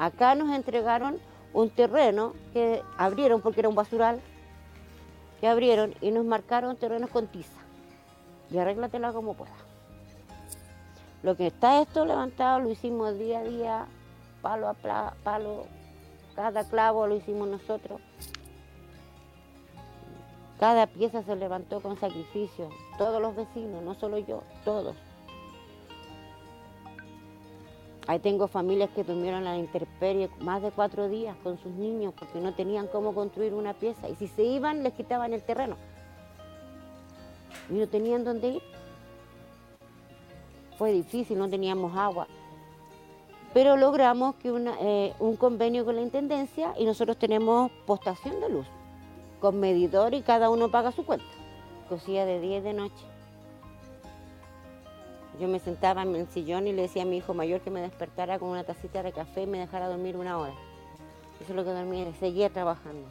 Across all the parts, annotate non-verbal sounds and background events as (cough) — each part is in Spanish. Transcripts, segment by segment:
acá nos entregaron un terreno que abrieron porque era un basural, que abrieron y nos marcaron terrenos con tiza. Y arréglatela como puedas. Lo que está esto levantado lo hicimos día a día, palo a palo, cada clavo lo hicimos nosotros. Cada pieza se levantó con sacrificio, todos los vecinos, no solo yo, todos. Ahí tengo familias que durmieron la intemperie más de cuatro días con sus niños porque no tenían cómo construir una pieza y si se iban les quitaban el terreno y no tenían dónde ir. Fue difícil, no teníamos agua. Pero logramos que eh, un convenio con la Intendencia y nosotros tenemos postación de luz con medidor y cada uno paga su cuenta. Cosía de 10 de noche. Yo me sentaba en el sillón y le decía a mi hijo mayor que me despertara con una tacita de café y me dejara dormir una hora. Eso es lo que dormía, seguía trabajando.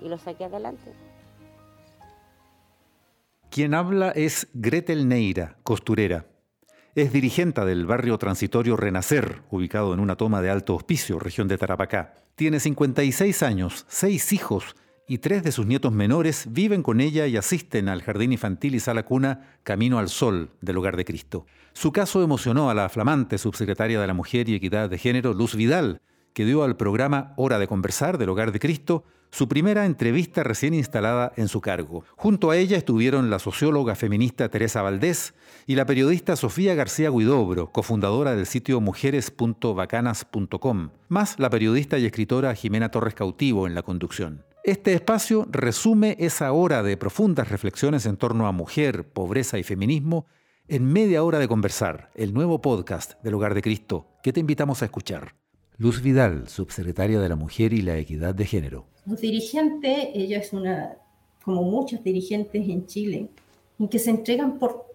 Y lo saqué adelante. Quien habla es Gretel Neira, costurera. Es dirigente del barrio transitorio Renacer, ubicado en una toma de alto hospicio, región de Tarapacá. Tiene 56 años, seis hijos y tres de sus nietos menores viven con ella y asisten al jardín infantil y sala cuna Camino al Sol del Hogar de Cristo. Su caso emocionó a la flamante subsecretaria de la Mujer y Equidad de Género, Luz Vidal, que dio al programa Hora de Conversar del Hogar de Cristo su primera entrevista recién instalada en su cargo. Junto a ella estuvieron la socióloga feminista Teresa Valdés y la periodista Sofía García Guidobro, cofundadora del sitio mujeres.bacanas.com, más la periodista y escritora Jimena Torres Cautivo en la conducción. Este espacio resume esa hora de profundas reflexiones en torno a mujer, pobreza y feminismo en media hora de conversar, el nuevo podcast del Hogar de Cristo, que te invitamos a escuchar. Luz Vidal, subsecretaria de la Mujer y la Equidad de Género. Los dirigentes, ella es una, como muchos dirigentes en Chile, en que se entregan por,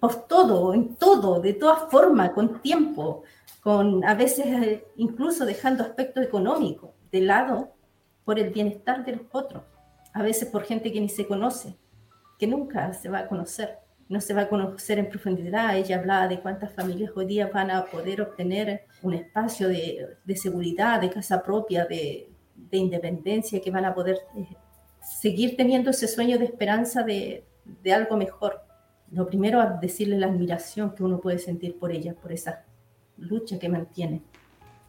por todo, en todo, de todas formas, con tiempo, con a veces eh, incluso dejando aspectos económicos de lado por el bienestar de los otros, a veces por gente que ni se conoce, que nunca se va a conocer, no se va a conocer en profundidad. Ella hablaba de cuántas familias hoy día van a poder obtener un espacio de, de seguridad, de casa propia, de, de, independencia, que van a poder eh, seguir teniendo ese sueño de esperanza de, de algo mejor. Lo primero es decirle la admiración que uno puede sentir por ella, por esa lucha que mantiene.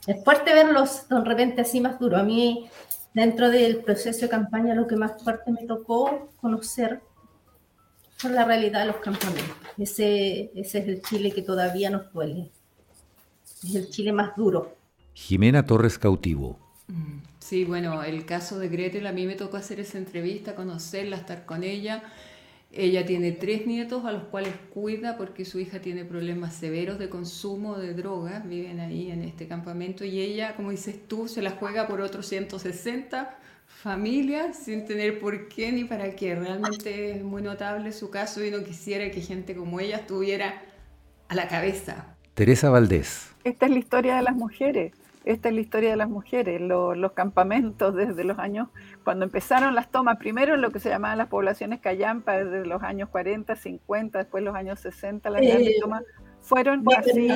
Es fuerte verlos de repente así más duro. A mí dentro del proceso de campaña lo que más fuerte me tocó conocer fue la realidad de los campamentos. Ese, ese es el Chile que todavía nos duele. Es el Chile más duro. Jimena Torres Cautivo. Mm, sí, bueno, el caso de Gretel, a mí me tocó hacer esa entrevista, conocerla, estar con ella. Ella tiene tres nietos a los cuales cuida porque su hija tiene problemas severos de consumo de drogas, viven ahí en este campamento y ella, como dices tú, se la juega por otros 160 familias sin tener por qué ni para qué. Realmente es muy notable su caso y no quisiera que gente como ella estuviera a la cabeza. Teresa Valdés. Esta es la historia de las mujeres esta es la historia de las mujeres, los campamentos desde los años, cuando empezaron las tomas, primero en lo que se llamaban las poblaciones callampa, desde los años 40, 50, después los años 60, las grandes eh, tomas fueron así.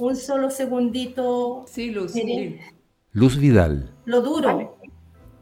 Un solo segundito. Sí, Luz. Luz Vidal. Lo duro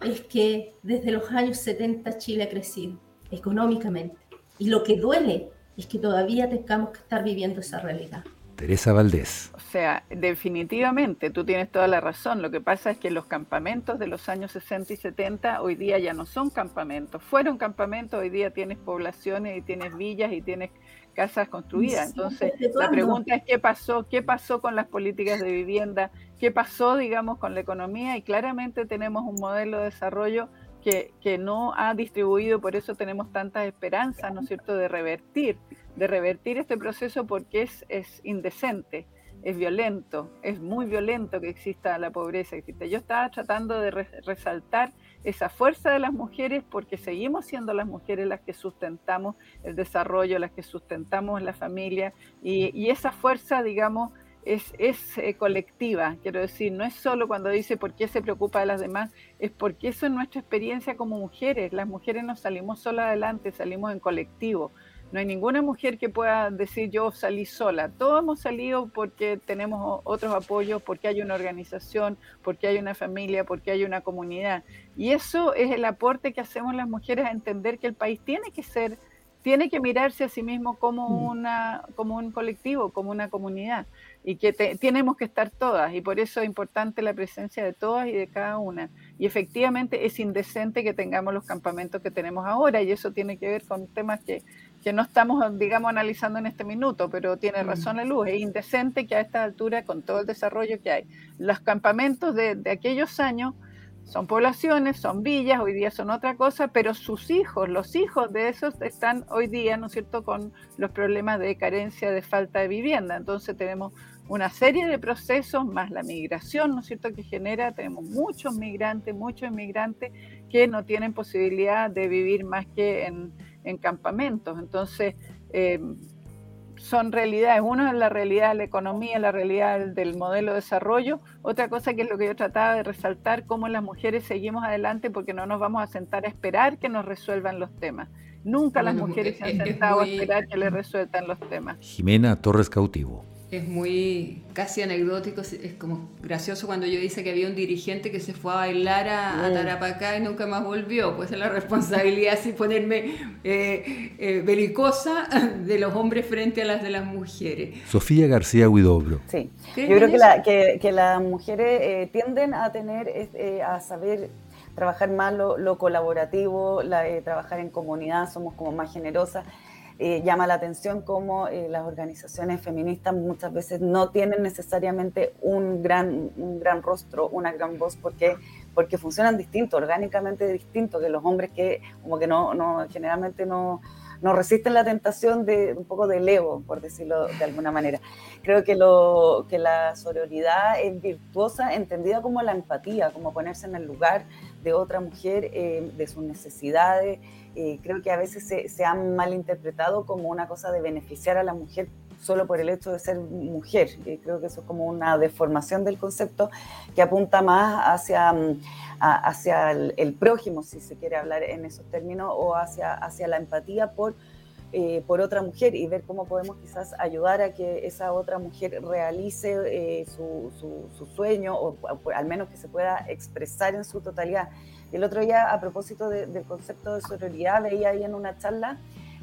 es que desde los años 70 Chile ha crecido económicamente. Y lo que duele es que todavía tengamos que estar viviendo esa realidad. Teresa Valdés. O sea, definitivamente, tú tienes toda la razón. Lo que pasa es que los campamentos de los años 60 y 70 hoy día ya no son campamentos. Fueron campamentos, hoy día tienes poblaciones y tienes villas y tienes casas construidas. Entonces, la pregunta es qué pasó, qué pasó con las políticas de vivienda, qué pasó, digamos, con la economía y claramente tenemos un modelo de desarrollo que, que no ha distribuido, por eso tenemos tantas esperanzas, ¿no es cierto?, de revertir de revertir este proceso porque es, es indecente, es violento, es muy violento que exista la pobreza. Yo estaba tratando de resaltar esa fuerza de las mujeres porque seguimos siendo las mujeres las que sustentamos el desarrollo, las que sustentamos la familia y, y esa fuerza, digamos, es, es eh, colectiva, quiero decir, no es solo cuando dice por qué se preocupa de las demás, es porque eso es nuestra experiencia como mujeres. Las mujeres no salimos solas adelante, salimos en colectivo No hay ninguna mujer que pueda decir yo salí sola. Todos hemos salido porque tenemos otros apoyos, porque hay una organización, porque hay una familia, porque hay una comunidad. Y eso es el aporte que hacemos las mujeres a entender que el país tiene que ser, tiene que mirarse a sí mismo como, mm. una, como un colectivo, como una comunidad. Y que tenemos que estar todas. Y por eso es importante la presencia de todas y de cada una. Y efectivamente es indecente que tengamos los campamentos que tenemos ahora. Y eso tiene que ver con temas que que no estamos, digamos, analizando en este minuto, pero tiene mm. razón la luz, es indecente que a esta altura, con todo el desarrollo que hay, los campamentos de, aquellos años son poblaciones, son villas, hoy día son otra cosa, pero sus hijos, los hijos de esos están hoy día, ¿no es cierto?, con los problemas de carencia, de falta de vivienda. Entonces tenemos una serie de procesos, más la migración, ¿no es cierto?, que genera, tenemos muchos migrantes, muchos inmigrantes que no tienen posibilidad de vivir más que en en campamentos. Entonces, eh, son realidades. Una es la realidad de la economía, la realidad del, modelo de desarrollo. Otra cosa que es lo que yo trataba de resaltar, cómo las mujeres seguimos adelante porque no nos vamos a sentar a esperar que nos resuelvan los temas. Nunca las mujeres se han sentado a esperar que les resuelvan los temas. Jimena Torres Cautivo es muy casi anecdótico, es como gracioso cuando yo dice que había un dirigente que se fue a bailar a, Tarapacá y nunca más volvió, pues es la responsabilidad así ponerme eh, eh, belicosa de los hombres frente a las de las mujeres. Sofía García Huidobro. Sí, yo creo que, que, las mujeres eh, tienden a tener, a saber trabajar más lo, colaborativo, trabajar en comunidad, somos como más generosas eh, llama la atención cómo eh, las organizaciones feministas muchas veces no tienen necesariamente un gran, un gran rostro, una gran voz, porque, porque funcionan distinto, orgánicamente distinto que los hombres que como que no, no generalmente no, no resisten la tentación de un poco del ego, por decirlo de alguna manera. Creo que, lo, que la sororidad es virtuosa, entendida como la empatía, como ponerse en el lugar de otra mujer, eh, de sus necesidades, eh, creo que a veces se, se han malinterpretado como una cosa de beneficiar a la mujer solo por el hecho de ser mujer. Y creo que eso es como una deformación del concepto que apunta más hacia, mm, hacia el, prójimo, si se quiere hablar en esos términos, o hacia, hacia la empatía por, eh, por otra mujer y ver cómo podemos quizás ayudar a que esa otra mujer realice eh, su, su, sueño o, o, al menos que se pueda expresar en su totalidad. El otro día, a propósito del concepto de sororidad, veía ahí en una charla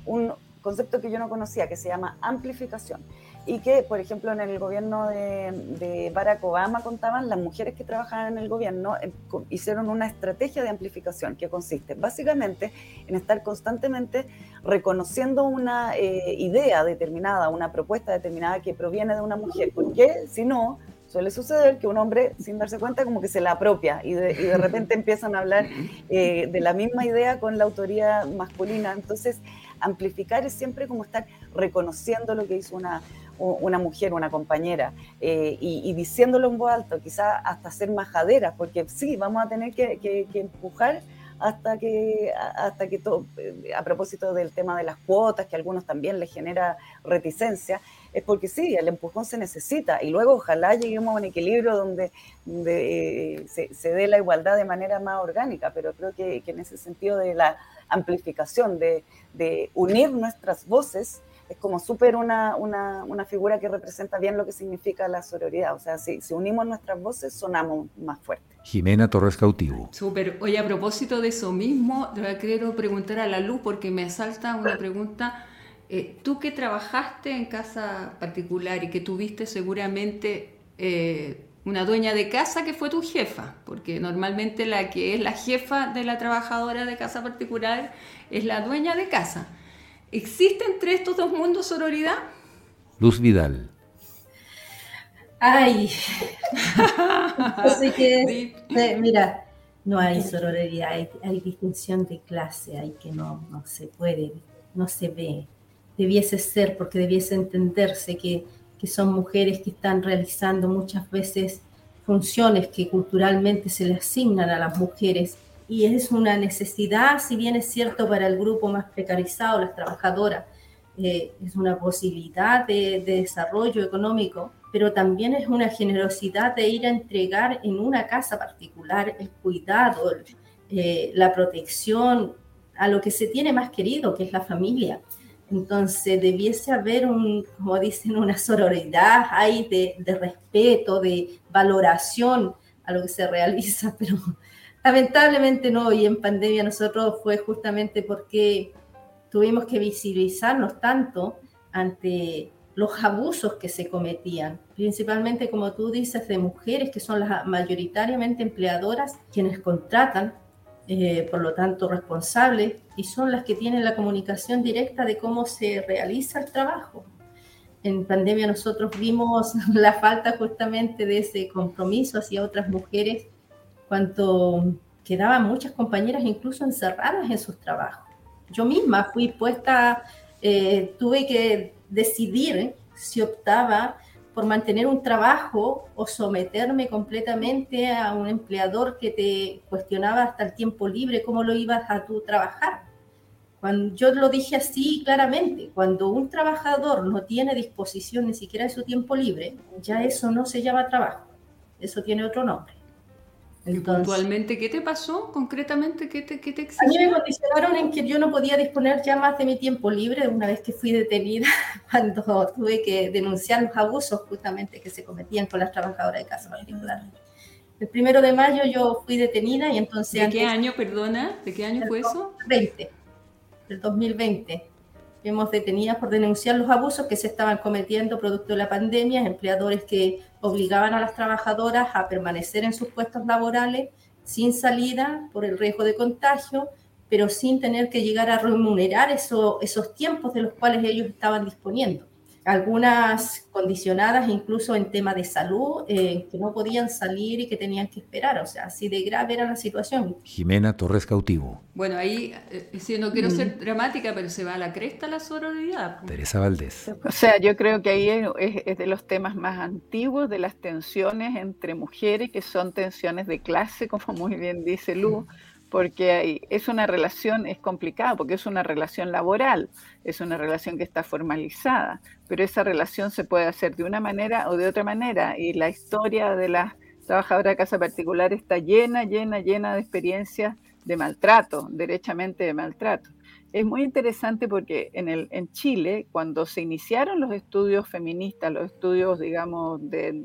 un concepto que yo no conocía, que se llama amplificación. Y que, por ejemplo, en el gobierno de, Barack Obama contaban, las mujeres que trabajaban en el gobierno eh, hicieron una estrategia de amplificación que consiste básicamente en estar constantemente reconociendo una eh, idea determinada, una propuesta determinada que proviene de una mujer, porque si no, suele suceder que un hombre, sin darse cuenta, como que se la apropia y de, repente empiezan a hablar eh, de la misma idea con la autoría masculina. Entonces, amplificar es siempre como estar reconociendo lo que hizo una, una mujer, una compañera, eh, y, diciéndolo en voz alta, quizás hasta ser majaderas, porque sí, vamos a tener que, empujar hasta que, hasta que todo, eh, a propósito del tema de las cuotas, que a algunos también les genera reticencia, es porque sí, el empujón se necesita y luego ojalá lleguemos a un equilibrio donde, eh, se, dé la igualdad de manera más orgánica, pero creo que, en ese sentido de la amplificación, de, unir nuestras voces, es como súper una, una, figura que representa bien lo que significa la sororidad. O sea, si, si unimos nuestras voces, sonamos más fuerte. Jimena Torres Cautivo. Súper. Oye, a propósito de eso mismo, te quiero preguntar a la luz porque me asalta una pregunta eh, tú que trabajaste en casa particular y que tuviste seguramente eh, una dueña de casa que fue tu jefa, porque normalmente la que es la jefa de la trabajadora de casa particular es la dueña de casa. ¿Existe entre estos dos mundos sororidad? Luz Vidal. Ay, (laughs) que, mira, no hay sororidad, hay, distinción de clase, hay que no, no se puede, no se ve debiese ser, porque debiese entenderse que, que son mujeres que están realizando muchas veces funciones que culturalmente se le asignan a las mujeres y es una necesidad, si bien es cierto para el grupo más precarizado, las trabajadoras, eh, es una posibilidad de, desarrollo económico, pero también es una generosidad de ir a entregar en una casa particular el cuidado, eh, la protección a lo que se tiene más querido, que es la familia. Entonces debiese haber un, como dicen, una sororidad ahí de, de respeto, de valoración a lo que se realiza, (laughs) pero lamentablemente no, y en pandemia nosotros fue justamente porque tuvimos que visibilizarnos tanto ante los abusos que se cometían, principalmente como tú dices, de mujeres que son las mayoritariamente empleadoras quienes contratan, eh, por lo tanto responsables, y son las que tienen la comunicación directa de cómo se realiza el trabajo. En pandemia nosotros vimos (laughs) la falta justamente de ese compromiso hacia otras mujeres, cuanto quedaban muchas compañeras incluso encerradas en sus trabajos. Yo misma fui puesta, eh, tuve que decidir si optaba por mantener un trabajo o someterme completamente a un empleador que te cuestionaba hasta el tiempo libre, cómo lo ibas a tú trabajar. Cuando yo lo dije así claramente, cuando un trabajador no tiene disposición ni siquiera de su tiempo libre, ya eso no se llama trabajo, eso tiene otro nombre. Entonces, qué te pasó concretamente? ¿Qué te, qué te A mí me condicionaron en que yo no podía disponer ya más de mi tiempo libre una vez que fui detenida (laughs) cuando tuve que denunciar los abusos justamente que se cometían con las trabajadoras de casa particular. El primero de mayo yo fui detenida y entonces... ¿De qué año, perdona? ¿De qué año fue eso? 20, del 2020. Hemos detenidas por denunciar los abusos que se estaban cometiendo producto de la pandemia, empleadores que obligaban a las trabajadoras a permanecer en sus puestos laborales sin salida por el riesgo de contagio, pero sin tener que llegar a remunerar esos tiempos de los cuales ellos estaban disponiendo algunas condicionadas incluso en tema de salud, eh, que no podían salir y que tenían que esperar, o sea, así de grave era la situación. Jimena Torres Cautivo. Bueno, ahí, eh, si no quiero ser dramática, pero se va a la cresta la sororidad. Teresa Valdés. O sea, yo creo que ahí es, es de los temas más antiguos de las tensiones entre mujeres, que son tensiones de clase, como muy bien dice Lu porque es una relación, es complicada, porque es una relación laboral, es una relación que está formalizada, pero esa relación se puede hacer de una manera o de otra manera, y la historia de las trabajadoras de casa particular está llena, llena, llena de experiencias de maltrato, derechamente de maltrato. Es muy interesante porque en, Chile, cuando se iniciaron los estudios feministas, los estudios, digamos, de,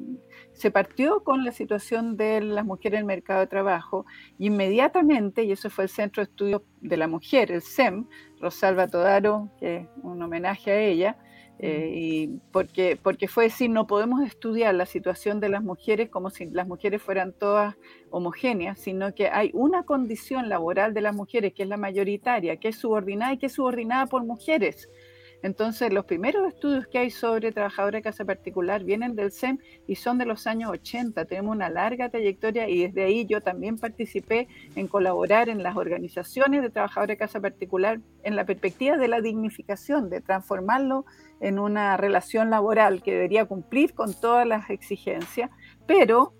se partió con la situación de las mujeres en el mercado de trabajo y inmediatamente, y eso fue el Centro de Estudios de la Mujer, el SEM, Rosalba Todaro, que es un homenaje a ella, eh, y porque, porque fue decir, no podemos estudiar la situación de las mujeres como si las mujeres fueran todas homogéneas, sino que hay una condición laboral de las mujeres que es la mayoritaria, que es subordinada y que es subordinada por mujeres. Entonces, los primeros estudios que hay sobre trabajadores de casa particular vienen del SEM y son de los años 80. Tenemos una larga trayectoria y desde ahí yo también participé en colaborar en las organizaciones de trabajadores de casa particular en la perspectiva de la dignificación, de transformarlo en una relación laboral que debería cumplir con todas las exigencias, pero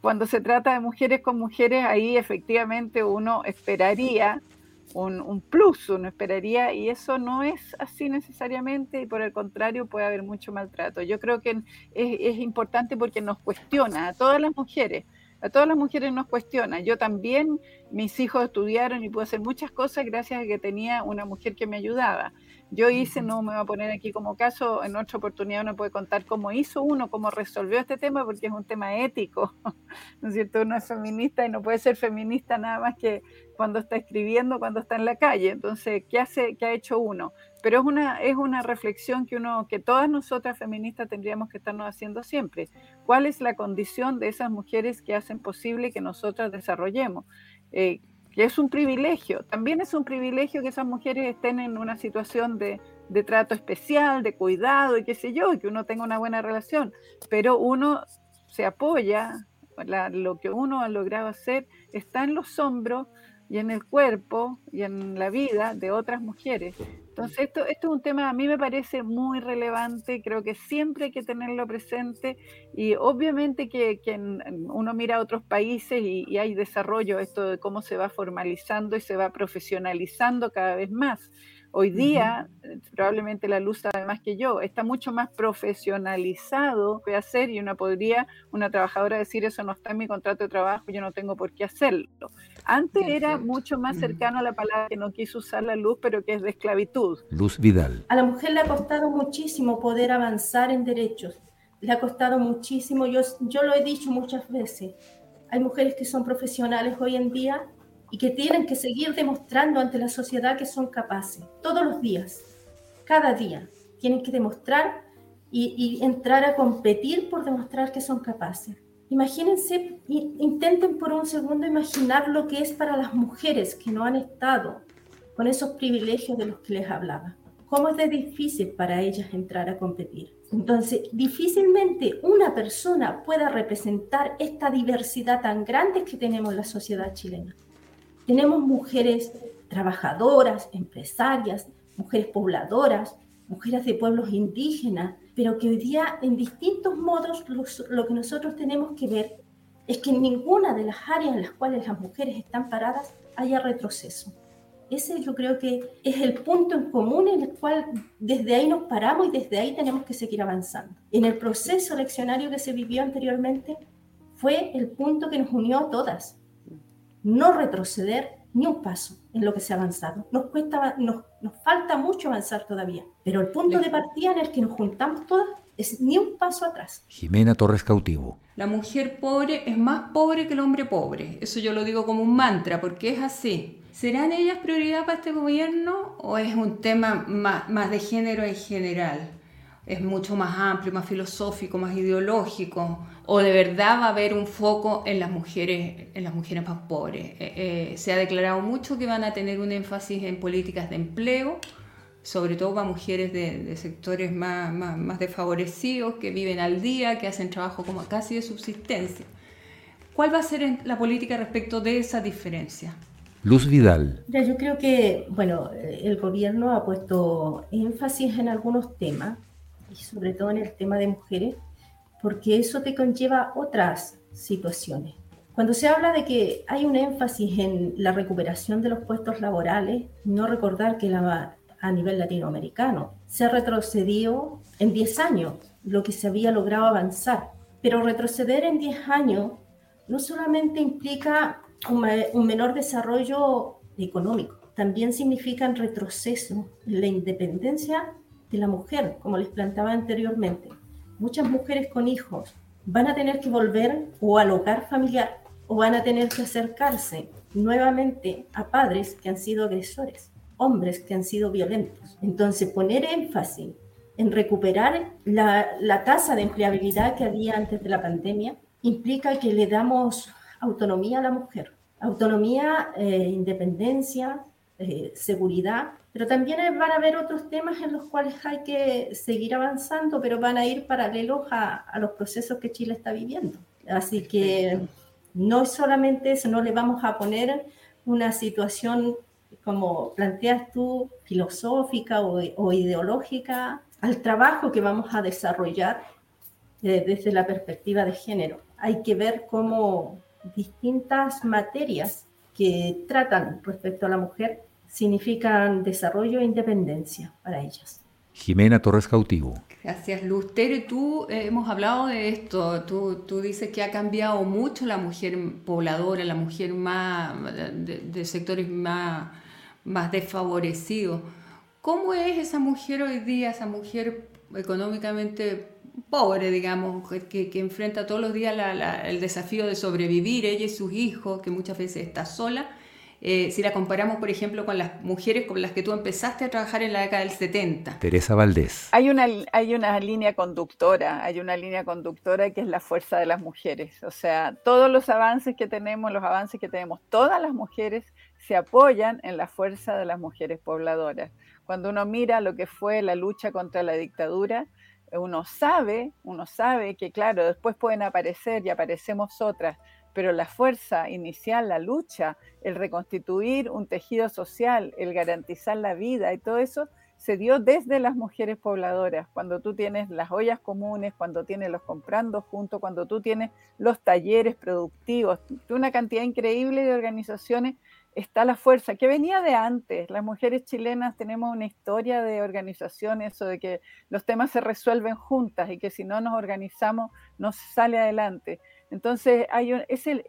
cuando se trata de mujeres con mujeres, ahí efectivamente uno esperaría un, plus, uno esperaría, y eso no es así necesariamente, y por el contrario puede haber mucho maltrato. Yo creo que es, importante porque nos cuestiona a todas las mujeres, a todas las mujeres nos cuestiona. Yo también, mis hijos estudiaron y pude hacer muchas cosas gracias a que tenía una mujer que me ayudaba. Yo hice, no me voy a poner aquí como caso, en otra oportunidad uno puede contar cómo hizo uno, cómo resolvió este tema, porque es un tema ético, (laughs) ¿no es cierto? Uno es feminista y no puede ser feminista nada más que cuando está escribiendo, cuando está en la calle. Entonces, ¿qué hace, qué ha hecho uno? Pero es una, es una reflexión que uno, que todas nosotras feministas tendríamos que estarnos haciendo siempre. ¿Cuál es la condición de esas mujeres que hacen posible que nosotras desarrollemos? Eh, que es un privilegio. También es un privilegio que esas mujeres estén en una situación de, trato especial, de cuidado y qué sé yo, y que uno tenga una buena relación. Pero uno se apoya, lo que uno ha logrado hacer está en los hombros y en el cuerpo y en la vida de otras mujeres. Entonces, esto, esto es un tema a mí me parece muy relevante, creo que siempre hay que tenerlo presente y obviamente que, uno mira a otros países y, hay desarrollo, esto de cómo se va formalizando y se va profesionalizando cada vez más. Hoy día, probablemente la luz sabe más que yo, está mucho más profesionalizado que hacer y una podría, una trabajadora decir eso no está en mi contrato de trabajo, yo no tengo por qué hacerlo. Antes era mucho más cercano a la palabra que no quiso usar la luz, pero que es de esclavitud. Luz Vidal. A la mujer le ha costado muchísimo poder avanzar en derechos, le ha costado muchísimo, yo, yo lo he dicho muchas veces, hay mujeres que son profesionales hoy en día y que tienen que seguir demostrando ante la sociedad que son capaces, todos los días, cada día, tienen que demostrar y, entrar a competir por demostrar que son capaces. Imagínense, intenten por un segundo imaginar lo que es para las mujeres que no han estado con esos privilegios de los que les hablaba. ¿Cómo es de difícil para ellas entrar a competir? Entonces, difícilmente una persona pueda representar esta diversidad tan grande que tenemos en la sociedad chilena. Tenemos mujeres trabajadoras, empresarias, mujeres pobladoras, mujeres de pueblos indígenas, pero que hoy día en distintos modos lo que nosotros tenemos que ver es que en ninguna de las áreas en las cuales las mujeres están paradas haya retroceso. Ese yo creo que es el punto en común en el cual desde ahí nos paramos y desde ahí tenemos que seguir avanzando. En el proceso eleccionario que se vivió anteriormente fue el punto que nos unió a todas no retroceder ni un paso en lo que se ha avanzado. Nos, cuesta, nos, nos falta mucho avanzar todavía, pero el punto de partida en el que nos juntamos todas es ni un paso atrás. Jimena Torres Cautivo. La mujer pobre es más pobre que el hombre pobre. Eso yo lo digo como un mantra, porque es así. ¿Serán ellas prioridad para este gobierno o es un tema más, más de género en general? Es mucho más amplio, más filosófico, más ideológico, o de verdad va a haber un foco en las mujeres, en las mujeres más pobres. Eh, eh, se ha declarado mucho que van a tener un énfasis en políticas de empleo, sobre todo para mujeres de, sectores más, más, desfavorecidos, que viven al día, que hacen trabajo como casi de subsistencia. ¿Cuál va a ser la política respecto de esa diferencia? Luz Vidal. yo creo que, bueno, el gobierno ha puesto énfasis en algunos temas y sobre todo en el tema de mujeres, porque eso te conlleva otras situaciones. Cuando se habla de que hay un énfasis en la recuperación de los puestos laborales, no recordar que a nivel latinoamericano se ha retrocedido en 10 años lo que se había logrado avanzar, pero retroceder en 10 años no solamente implica un, menor desarrollo económico, también significa un retroceso en la independencia de la mujer, como les plantaba anteriormente. Muchas mujeres con hijos van a tener que volver o al hogar familiar o van a tener que acercarse nuevamente a padres que han sido agresores, hombres que han sido violentos. Entonces, poner énfasis en recuperar la, tasa de empleabilidad que había antes de la pandemia implica que le damos autonomía a la mujer. Autonomía, eh, independencia, eh, seguridad pero también van a haber otros temas en los cuales hay que seguir avanzando, pero van a ir paralelos a, los procesos que Chile está viviendo. Así que no es solamente eso, no le vamos a poner una situación como planteas tú, filosófica o, ideológica, al trabajo que vamos a desarrollar eh, desde la perspectiva de género. Hay que ver cómo distintas materias que tratan respecto a la mujer significan desarrollo e independencia para ellas. Jimena Torres Cautivo. Gracias, Luz. Tere, tú eh, hemos hablado de esto. Tú, tú, dices que ha cambiado mucho la mujer pobladora, la mujer más de, sectores más, más desfavorecidos. ¿Cómo es esa mujer hoy día, esa mujer económicamente pobre, digamos, que, que enfrenta todos los días el desafío de sobrevivir, ella y sus hijos, que muchas veces está sola? Eh, si la comparamos, por ejemplo, con las mujeres con las que tú empezaste a trabajar en la década del 70. Teresa Valdés. Hay una, hay una línea conductora, hay una línea conductora que es la fuerza de las mujeres. O sea, todos los avances que tenemos, los avances que tenemos, todas las mujeres se apoyan en la fuerza de las mujeres pobladoras. Cuando uno mira lo que fue la lucha contra la dictadura, uno sabe, uno sabe que claro, después pueden aparecer y aparecemos otras, pero la fuerza inicial, la lucha, el reconstituir un tejido social, el garantizar la vida y todo eso se dio desde las mujeres pobladoras, cuando tú tienes las ollas comunes, cuando tienes los comprando juntos, cuando tú tienes los talleres productivos, una cantidad increíble de organizaciones está la fuerza, que venía de antes. Las mujeres chilenas tenemos una historia de organización, eso de que los temas se resuelven juntas y que si no nos organizamos no sale adelante. Entonces, hay ese,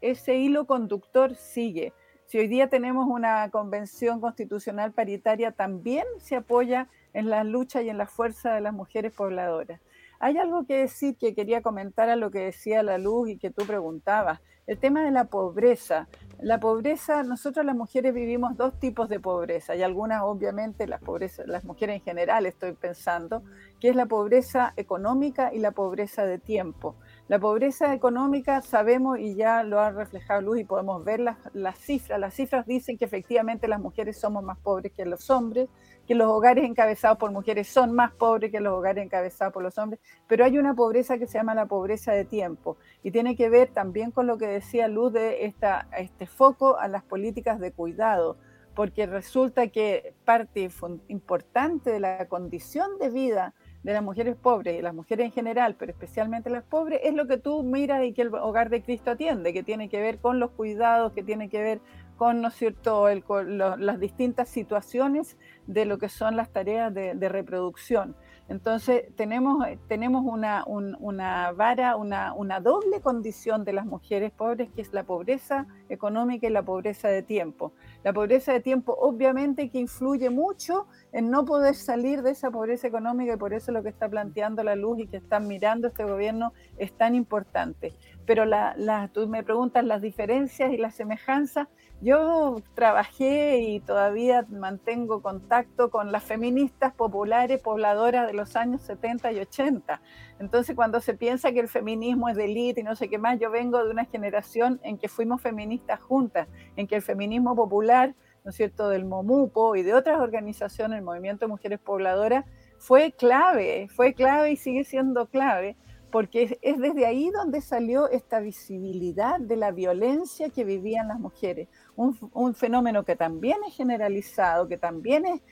ese hilo conductor sigue. Si hoy día tenemos una convención constitucional paritaria, también se apoya en la lucha y en la fuerza de las mujeres pobladoras. Hay algo que decir que quería comentar a lo que decía la luz y que tú preguntabas. El tema de la pobreza. La pobreza, nosotros las mujeres vivimos dos tipos de pobreza y algunas obviamente las, pobreza, las mujeres en general estoy pensando, que es la pobreza económica y la pobreza de tiempo. La pobreza económica sabemos y ya lo ha reflejado Luz y podemos ver las, las, cifras. Las cifras dicen que efectivamente las mujeres somos más pobres que los hombres, que los hogares encabezados por mujeres son más pobres que los hogares encabezados por los hombres, pero hay una pobreza que se llama la pobreza de tiempo y tiene que ver también con lo que decía Luz de esta, este foco a las políticas de cuidado, porque resulta que parte importante de la condición de vida de las mujeres pobres y las mujeres en general, pero especialmente las pobres, es lo que tú miras y que el hogar de Cristo atiende, que tiene que ver con los cuidados, que tiene que ver con, ¿no es cierto?, las distintas situaciones de lo que son las tareas de, reproducción. Entonces, tenemos, tenemos una, una vara, una, una, doble condición de las mujeres pobres, que es la pobreza económica y la pobreza de tiempo. La pobreza de tiempo, obviamente, que influye mucho en no poder salir de esa pobreza económica, y por eso lo que está planteando la luz y que están mirando este gobierno es tan importante. Pero la, tú me preguntas las diferencias y las semejanzas, yo trabajé y todavía mantengo contacto con las feministas populares pobladoras de los años 70 y 80. Entonces, cuando se piensa que el feminismo es de élite y no sé qué más, yo vengo de una generación en que fuimos feministas juntas, en que el feminismo popular, ¿no es cierto?, del MOMUPO y de otras organizaciones, el Movimiento de Mujeres Pobladoras, fue clave, fue clave y sigue siendo clave porque es, desde ahí donde salió esta visibilidad de la violencia que vivían las mujeres, un, fenómeno que también es generalizado, que también es,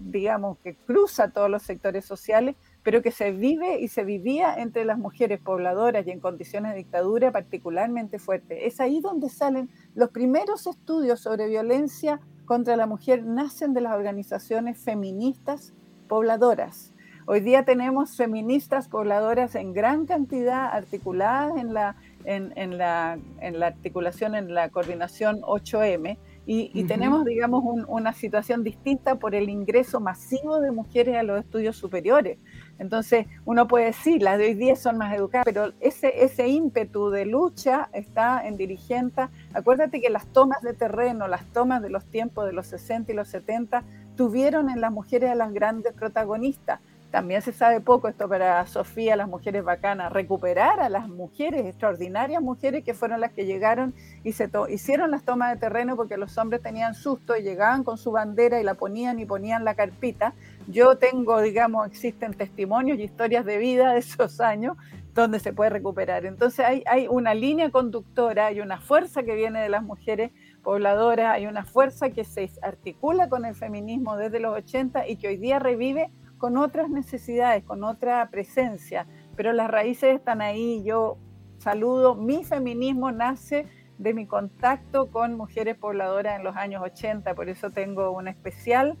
digamos, que cruza todos los sectores sociales, pero que se vive y se vivía entre las mujeres pobladoras y en condiciones de dictadura particularmente fuertes. Es ahí donde salen los primeros estudios sobre violencia contra la mujer, nacen de las organizaciones feministas pobladoras Hoy día tenemos feministas pobladoras en gran cantidad articuladas en la, en, la, en la articulación, en la coordinación 8M, y, tenemos, digamos, una situación distinta por el ingreso masivo de mujeres a los estudios superiores. Entonces, uno puede decir, las de hoy día son más educadas, pero ese, ese ímpetu de lucha está en dirigentes. Acuérdate que las tomas de terreno, las tomas de los tiempos de los 60 y los 70, tuvieron en las mujeres a las grandes protagonistas también se sabe poco esto para Sofía, las mujeres bacanas, recuperar a las mujeres, extraordinarias mujeres que fueron las que llegaron y se hicieron las tomas de terreno porque los hombres tenían susto y llegaban con su bandera y la ponían y ponían la carpita. Yo tengo, digamos, existen testimonios y historias de vida de esos años donde se puede recuperar. Entonces hay, hay una línea conductora, hay una fuerza que viene de las mujeres pobladoras, hay una fuerza que se articula con el feminismo desde los 80 y que hoy día revive con otras necesidades, con otra presencia, pero las raíces están ahí. Yo saludo, mi feminismo nace de mi contacto con mujeres pobladoras en los años 80, por eso tengo un especial,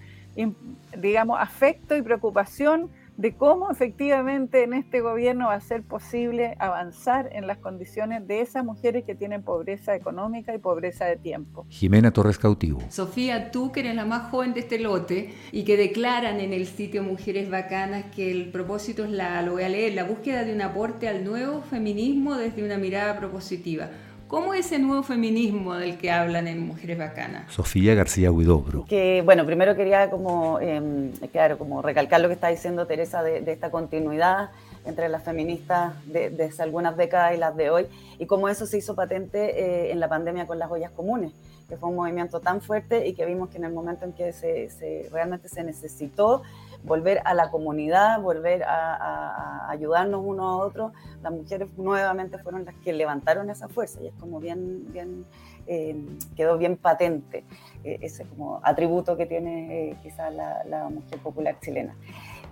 digamos, afecto y preocupación de cómo efectivamente en este gobierno va a ser posible avanzar en las condiciones de esas mujeres que tienen pobreza económica y pobreza de tiempo. Jimena Torres Cautivo. Sofía, tú que eres la más joven de este lote y que declaran en el sitio Mujeres Bacanas que el propósito es la, lo voy a leer, la búsqueda de un aporte al nuevo feminismo desde una mirada propositiva. ¿Cómo es ese nuevo feminismo del que hablan en Mujeres Bacanas? Sofía García Huidobro. Que, bueno, primero quería como, em, claro, como recalcar lo que está diciendo Teresa de, esta continuidad entre las feministas de, desde algunas décadas y las de hoy, y cómo eso se hizo patente eh, en la pandemia con las ollas comunes, que fue un movimiento tan fuerte y que vimos que en el momento en que se realmente se necesitó volver a la comunidad, volver a, ayudarnos unos a otros. Las mujeres nuevamente fueron las que levantaron esa fuerza y es como bien, bien eh, quedó bien patente eh, ese como atributo que tiene eh, quizás la, mujer popular chilena.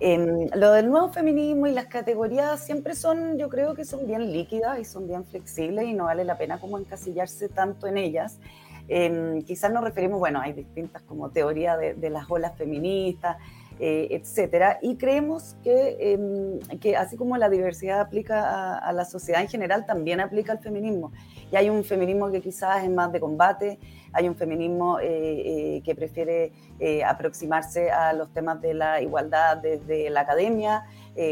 Em, lo del nuevo feminismo y las categorías siempre son, yo creo que son bien líquidas y son bien flexibles y no vale la pena como encasillarse tanto en ellas. Em, quizás nos referimos, bueno, hay distintas como teorías de, las olas feministas, eh, etcétera, y creemos que, em, que, así como la diversidad aplica a, la sociedad en general, también aplica al feminismo. Y hay un feminismo que quizás es más de combate, hay un feminismo eh, eh, que prefiere aproximarse a los temas de la igualdad desde la academia,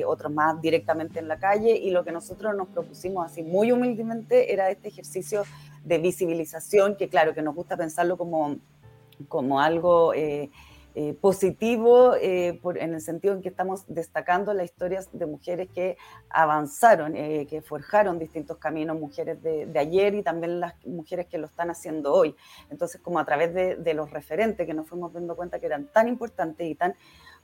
otros más directamente en la calle, y lo que nosotros nos propusimos así muy humildemente era este ejercicio de visibilización, que claro, que nos gusta pensarlo como, como algo eh, eh, positivo eh, en el sentido en que estamos destacando las historias de mujeres que avanzaron, que forjaron distintos caminos, mujeres de, de, ayer y también las mujeres que lo están haciendo hoy. Entonces, como a través de, de los referentes que nos fuimos dando cuenta que eran tan importantes y tan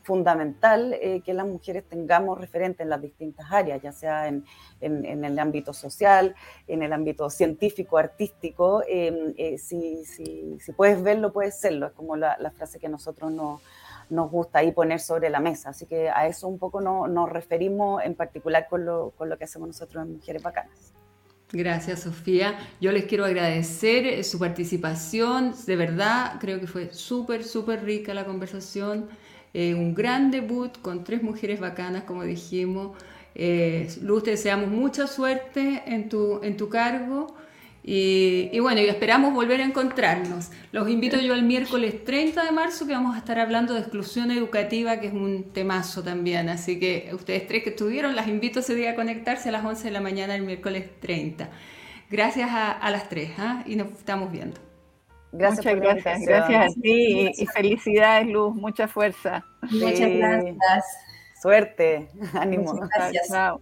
fundamental eh, que las mujeres tengamos referentes en las distintas áreas, ya sea en, en, el ámbito social, en el ámbito científico, artístico. Em, eh, si, si, si, puedes verlo, puedes serlo. Es como la, la frase que nosotros no, nos gusta ahí poner sobre la mesa. Así que a eso un poco no, nos referimos en particular con lo, con lo que hacemos nosotros en Mujeres Bacanas. Gracias, Sofía. Yo les quiero agradecer eh, su participación. De verdad, creo que fue súper, súper rica la conversación. Eh, un gran debut con tres mujeres bacanas, como dijimos. Eh, Luz, te deseamos mucha suerte en tu, en tu cargo. Y, bueno, y esperamos volver a encontrarnos. Los invito yo al miércoles 30 de marzo que vamos a estar hablando de exclusión educativa, que es un temazo también. Así que ustedes tres que estuvieron, las invito ese día a conectarse a las 11 de la mañana el miércoles 30. Gracias a, las tres ¿ah? y nos estamos viendo. Gracias Muchas gracias, gracias a ti y, felicidades Luz, mucha fuerza. Muchas gracias. Suerte, (laughs) ánimo. gracias. Chao.